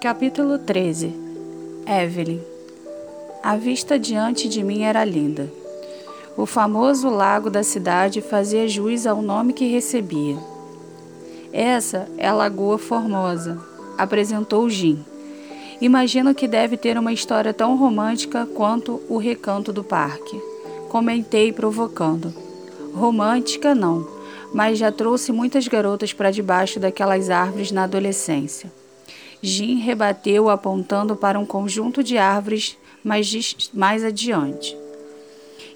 Capítulo 13 Evelyn A vista diante de mim era linda. O famoso lago da cidade fazia jus ao nome que recebia. Essa é a Lagoa Formosa, apresentou Jim. Imagino que deve ter uma história tão romântica quanto o recanto do parque. Comentei provocando. Romântica não, mas já trouxe muitas garotas para debaixo daquelas árvores na adolescência. Jim rebateu apontando para um conjunto de árvores mais, mais adiante.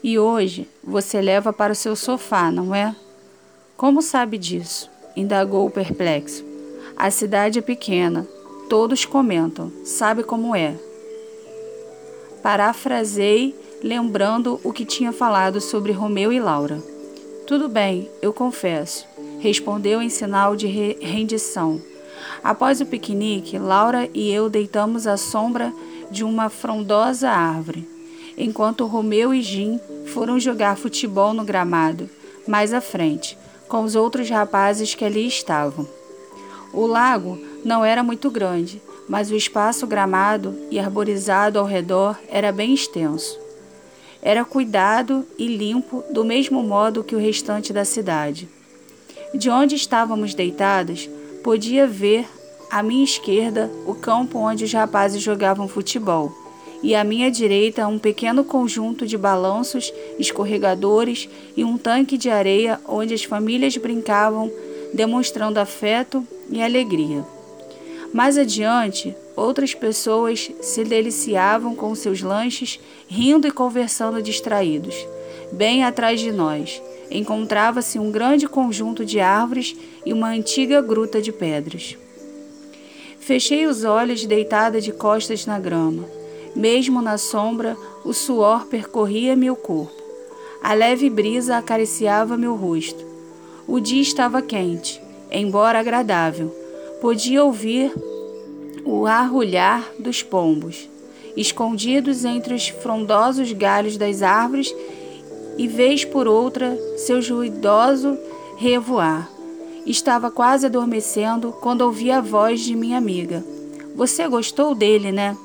E hoje você leva para o seu sofá, não é? Como sabe disso? indagou perplexo. A cidade é pequena, todos comentam, sabe como é. Parafrasei, lembrando o que tinha falado sobre Romeu e Laura. Tudo bem, eu confesso, respondeu em sinal de re rendição. Após o piquenique, Laura e eu deitamos à sombra de uma frondosa árvore, enquanto Romeu e Jim foram jogar futebol no gramado, mais à frente, com os outros rapazes que ali estavam. O lago não era muito grande, mas o espaço gramado e arborizado ao redor era bem extenso. Era cuidado e limpo do mesmo modo que o restante da cidade. De onde estávamos deitados, podia ver à minha esquerda o campo onde os rapazes jogavam futebol, e à minha direita um pequeno conjunto de balanços, escorregadores e um tanque de areia onde as famílias brincavam, demonstrando afeto e alegria. Mais adiante, outras pessoas se deliciavam com seus lanches, rindo e conversando distraídos. Bem atrás de nós, encontrava-se um grande conjunto de árvores e uma antiga gruta de pedras. Fechei os olhos deitada de costas na grama. Mesmo na sombra, o suor percorria meu corpo. A leve brisa acariciava meu rosto. O dia estava quente, embora agradável. Podia ouvir o arrulhar dos pombos, escondidos entre os frondosos galhos das árvores e vez por outra seu ruidoso revoar. Estava quase adormecendo quando ouvi a voz de minha amiga. Você gostou dele, né?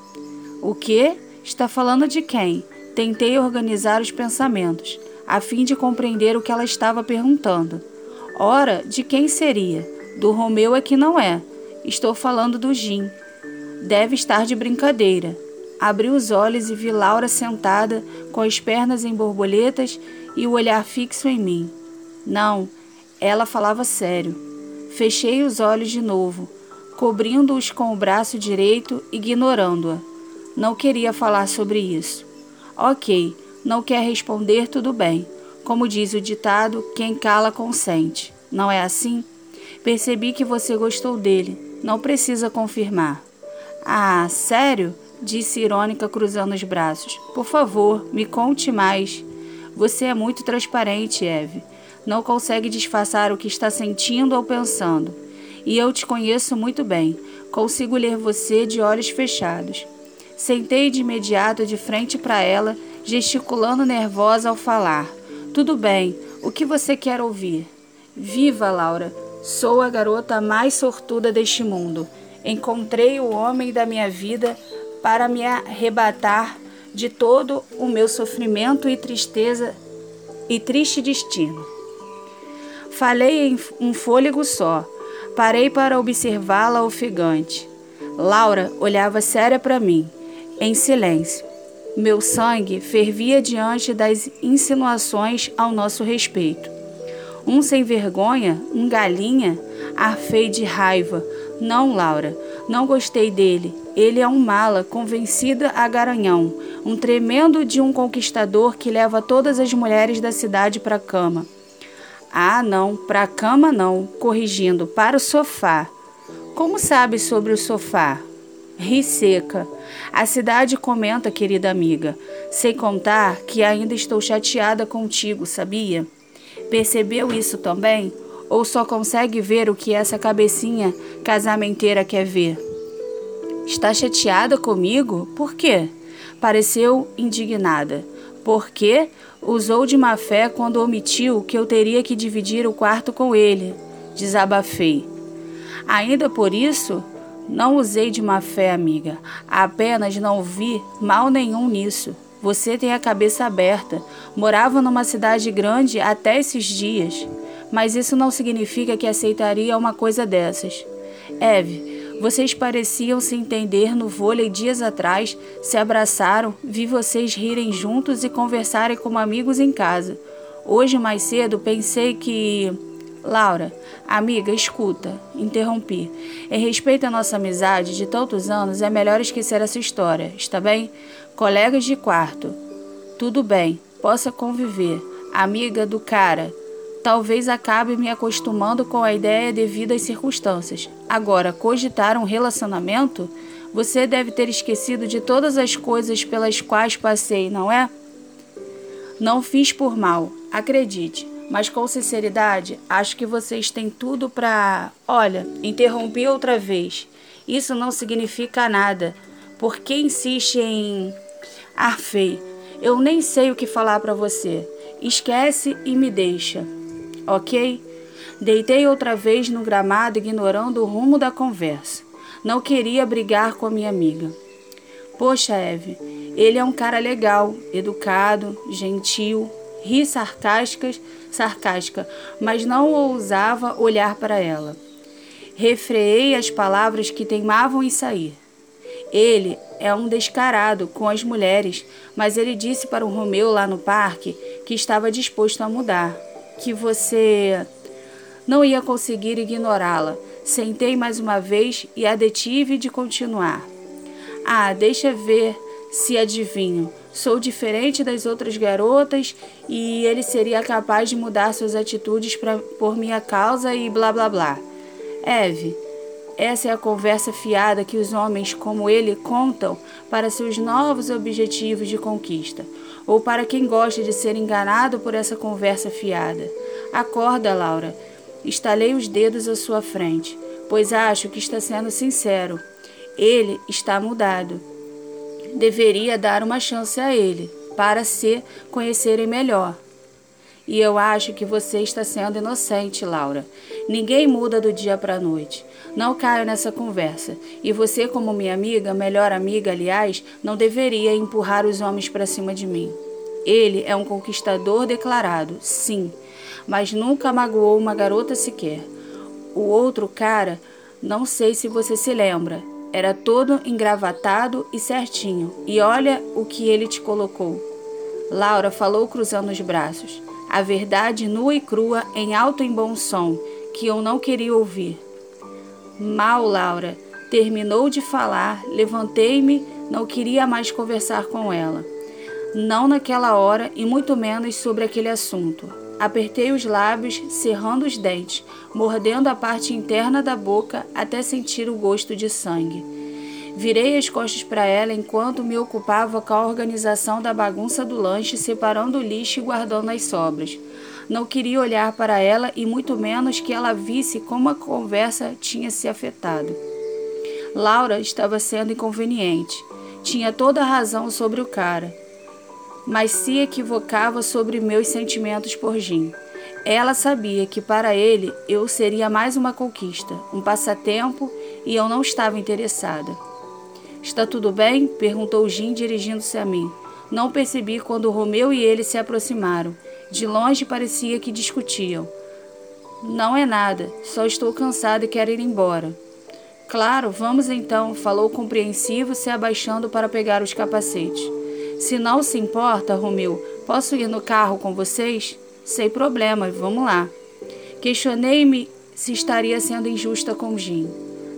O quê? Está falando de quem? Tentei organizar os pensamentos, a fim de compreender o que ela estava perguntando. Ora, de quem seria? Do Romeu é que não é. Estou falando do Jim. Deve estar de brincadeira. Abri os olhos e vi Laura sentada, com as pernas em borboletas e o olhar fixo em mim. Não, ela falava sério. Fechei os olhos de novo, cobrindo-os com o braço direito, ignorando-a. Não queria falar sobre isso. Ok, não quer responder, tudo bem. Como diz o ditado, quem cala consente. Não é assim? Percebi que você gostou dele. Não precisa confirmar. Ah, sério? Disse irônica, cruzando os braços. Por favor, me conte mais. Você é muito transparente, Eve. Não consegue disfarçar o que está sentindo ou pensando. E eu te conheço muito bem. Consigo ler você de olhos fechados. Sentei de imediato de frente para ela, gesticulando nervosa ao falar. Tudo bem, o que você quer ouvir? Viva, Laura! Sou a garota mais sortuda deste mundo. Encontrei o homem da minha vida para me arrebatar de todo o meu sofrimento e tristeza e triste destino. Falei em um fôlego só. Parei para observá-la ofegante. Laura olhava séria para mim, em silêncio. Meu sangue fervia diante das insinuações ao nosso respeito. Um sem vergonha, um galinha, arfei de raiva. Não, Laura, não gostei dele. Ele é um mala, convencida a garanhão, um tremendo de um conquistador que leva todas as mulheres da cidade para a cama. Ah, não, para a cama não, corrigindo, para o sofá. Como sabe sobre o sofá? Ri seca. A cidade comenta, querida amiga, sem contar que ainda estou chateada contigo, sabia? Percebeu isso também? Ou só consegue ver o que essa cabecinha casamenteira quer ver? Está chateada comigo? Por quê? Pareceu indignada. Por quê? Usou de má fé quando omitiu que eu teria que dividir o quarto com ele. Desabafei. Ainda por isso? Não usei de má fé, amiga. Apenas não vi mal nenhum nisso. Você tem a cabeça aberta. Morava numa cidade grande até esses dias. Mas isso não significa que aceitaria uma coisa dessas. Eve, vocês pareciam se entender no vôlei dias atrás, se abraçaram, vi vocês rirem juntos e conversarem como amigos em casa. Hoje, mais cedo, pensei que. Laura, amiga, escuta, interrompi. Em respeito à nossa amizade de tantos anos, é melhor esquecer essa história, está bem? Colegas de quarto. Tudo bem, possa conviver. Amiga do cara. Talvez acabe me acostumando com a ideia devido às circunstâncias. Agora, cogitar um relacionamento? Você deve ter esquecido de todas as coisas pelas quais passei, não é? Não fiz por mal, acredite. Mas com sinceridade, acho que vocês têm tudo para. Olha, interrompi outra vez. Isso não significa nada. Por que insiste em Arfei, eu nem sei o que falar para você. Esquece e me deixa. Ok? Deitei outra vez no gramado, ignorando o rumo da conversa. Não queria brigar com a minha amiga. Poxa, Eve, ele é um cara legal, educado, gentil, ri sarcásticas, sarcástica, mas não ousava olhar para ela. Refreei as palavras que teimavam em sair. Ele é um descarado com as mulheres, mas ele disse para o Romeu lá no parque que estava disposto a mudar, que você não ia conseguir ignorá-la. Sentei mais uma vez e a detive de continuar. Ah, deixa ver se adivinho. Sou diferente das outras garotas e ele seria capaz de mudar suas atitudes pra, por minha causa e blá blá blá. Eve, essa é a conversa fiada que os homens como ele contam para seus novos objetivos de conquista, ou para quem gosta de ser enganado por essa conversa fiada. Acorda, Laura. Estalei os dedos à sua frente, pois acho que está sendo sincero. Ele está mudado. Deveria dar uma chance a ele, para se conhecerem melhor. E eu acho que você está sendo inocente, Laura. Ninguém muda do dia para a noite. Não caio nessa conversa. E você, como minha amiga, melhor amiga, aliás, não deveria empurrar os homens para cima de mim. Ele é um conquistador declarado, sim, mas nunca magoou uma garota sequer. O outro cara, não sei se você se lembra, era todo engravatado e certinho. E olha o que ele te colocou. Laura falou cruzando os braços a verdade nua e crua em alto e bom som, que eu não queria ouvir. Mal, Laura, terminou de falar, levantei-me, não queria mais conversar com ela. Não naquela hora e muito menos sobre aquele assunto. Apertei os lábios, cerrando os dentes, mordendo a parte interna da boca até sentir o gosto de sangue. Virei as costas para ela enquanto me ocupava com a organização da bagunça do lanche, separando o lixo e guardando as sobras. Não queria olhar para ela e muito menos que ela visse como a conversa tinha se afetado. Laura estava sendo inconveniente. Tinha toda a razão sobre o cara, mas se equivocava sobre meus sentimentos por Jim. Ela sabia que para ele eu seria mais uma conquista, um passatempo, e eu não estava interessada. Está tudo bem? perguntou Jim, dirigindo-se a mim. Não percebi quando Romeu e ele se aproximaram. De longe parecia que discutiam. Não é nada, só estou cansado e quero ir embora. Claro, vamos então, falou compreensivo, se abaixando para pegar os capacetes. Se não se importa, Romeu, posso ir no carro com vocês? Sem problema, vamos lá. Questionei-me se estaria sendo injusta com Jim.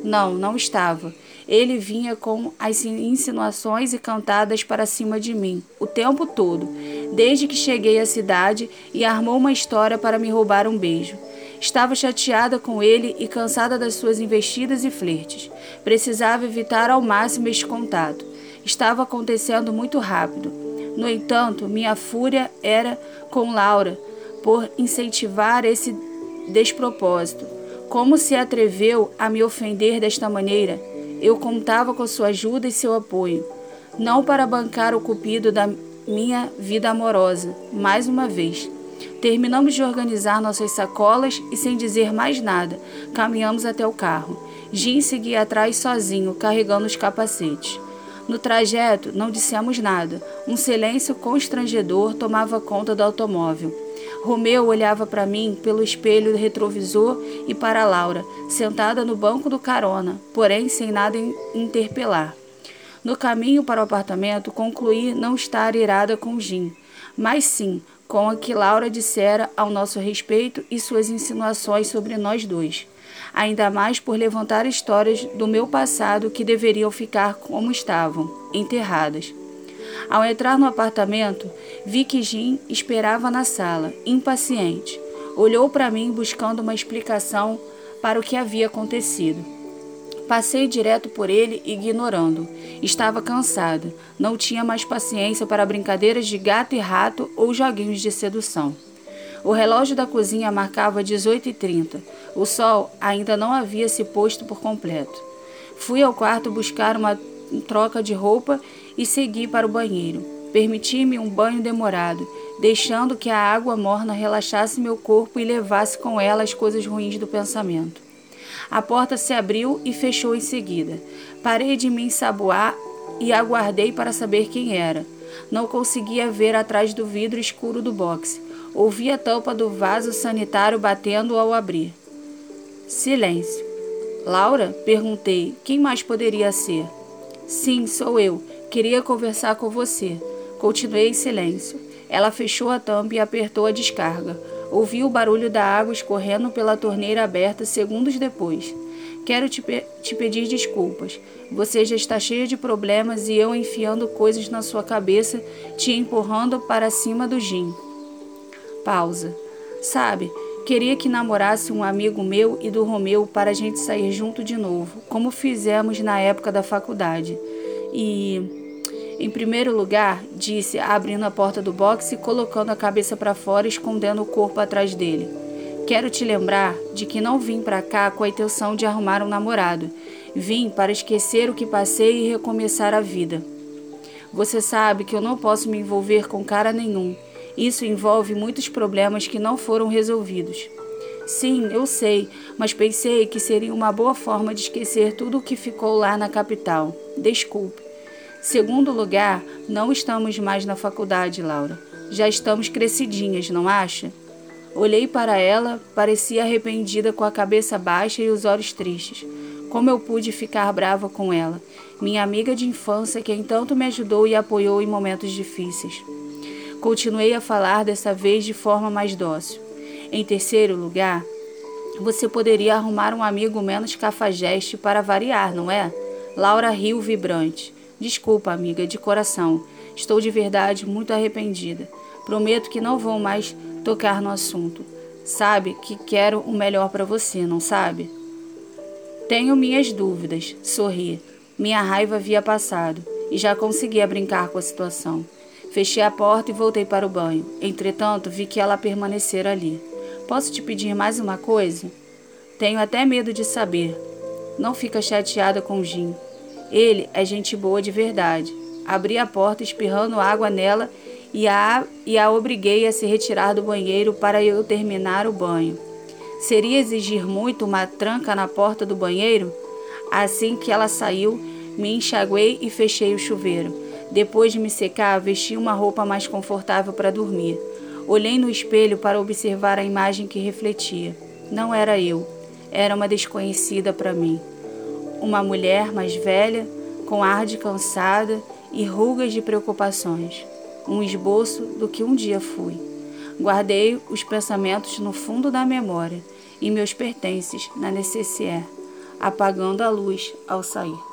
Não, não estava. Ele vinha com as insinuações e cantadas para cima de mim, o tempo todo, desde que cheguei à cidade e armou uma história para me roubar um beijo. Estava chateada com ele e cansada das suas investidas e flertes. Precisava evitar ao máximo este contato. Estava acontecendo muito rápido. No entanto, minha fúria era com Laura por incentivar esse despropósito. Como se atreveu a me ofender desta maneira? Eu contava com sua ajuda e seu apoio, não para bancar o cupido da minha vida amorosa, mais uma vez. Terminamos de organizar nossas sacolas e, sem dizer mais nada, caminhamos até o carro. Jim seguia atrás sozinho, carregando os capacetes. No trajeto, não dissemos nada. Um silêncio constrangedor tomava conta do automóvel. Romeu olhava para mim pelo espelho retrovisor e para Laura, sentada no banco do carona, porém sem nada interpelar. No caminho para o apartamento, concluí não estar irada com Jim, mas sim com o que Laura dissera ao nosso respeito e suas insinuações sobre nós dois. Ainda mais por levantar histórias do meu passado que deveriam ficar como estavam, enterradas. Ao entrar no apartamento, vi que Jim esperava na sala, impaciente. Olhou para mim buscando uma explicação para o que havia acontecido. Passei direto por ele, ignorando. Estava cansada. Não tinha mais paciência para brincadeiras de gato e rato ou joguinhos de sedução. O relógio da cozinha marcava 18h30. O sol ainda não havia se posto por completo. Fui ao quarto buscar uma troca de roupa e segui para o banheiro. Permiti-me um banho demorado, deixando que a água morna relaxasse meu corpo e levasse com ela as coisas ruins do pensamento. A porta se abriu e fechou em seguida. Parei de me ensaboar e aguardei para saber quem era. Não conseguia ver atrás do vidro escuro do boxe. Ouvi a tampa do vaso sanitário batendo ao abrir. Silêncio. Laura? Perguntei. Quem mais poderia ser? Sim, sou eu. Queria conversar com você. Continuei em silêncio. Ela fechou a tampa e apertou a descarga. Ouvi o barulho da água escorrendo pela torneira aberta segundos depois. Quero te, pe te pedir desculpas. Você já está cheia de problemas e eu enfiando coisas na sua cabeça, te empurrando para cima do gin. Pausa. Sabe, queria que namorasse um amigo meu e do Romeu para a gente sair junto de novo, como fizemos na época da faculdade. E em primeiro lugar, disse, abrindo a porta do boxe e colocando a cabeça para fora, escondendo o corpo atrás dele. Quero te lembrar de que não vim para cá com a intenção de arrumar um namorado. Vim para esquecer o que passei e recomeçar a vida. Você sabe que eu não posso me envolver com cara nenhum. Isso envolve muitos problemas que não foram resolvidos. Sim, eu sei, mas pensei que seria uma boa forma de esquecer tudo o que ficou lá na capital. Desculpe. Segundo lugar, não estamos mais na faculdade, Laura. Já estamos crescidinhas, não acha? Olhei para ela, parecia arrependida com a cabeça baixa e os olhos tristes. Como eu pude ficar brava com ela, minha amiga de infância, quem tanto me ajudou e apoiou em momentos difíceis. Continuei a falar dessa vez de forma mais dócil. Em terceiro lugar, você poderia arrumar um amigo menos cafajeste para variar, não é? Laura riu vibrante. Desculpa, amiga, de coração. Estou de verdade muito arrependida. Prometo que não vou mais tocar no assunto. Sabe que quero o melhor para você, não sabe? Tenho minhas dúvidas, sorri. Minha raiva havia passado e já conseguia brincar com a situação. Fechei a porta e voltei para o banho. Entretanto, vi que ela permanecera ali. Posso te pedir mais uma coisa? Tenho até medo de saber. Não fica chateada com o Jim. Ele é gente boa de verdade. Abri a porta espirrando água nela e a, e a obriguei a se retirar do banheiro para eu terminar o banho. Seria exigir muito uma tranca na porta do banheiro? Assim que ela saiu, me enxaguei e fechei o chuveiro. Depois de me secar, vesti uma roupa mais confortável para dormir. Olhei no espelho para observar a imagem que refletia. Não era eu, era uma desconhecida para mim uma mulher mais velha, com ar de cansada e rugas de preocupações, um esboço do que um dia fui. Guardei os pensamentos no fundo da memória e meus pertences na necessaire, apagando a luz ao sair.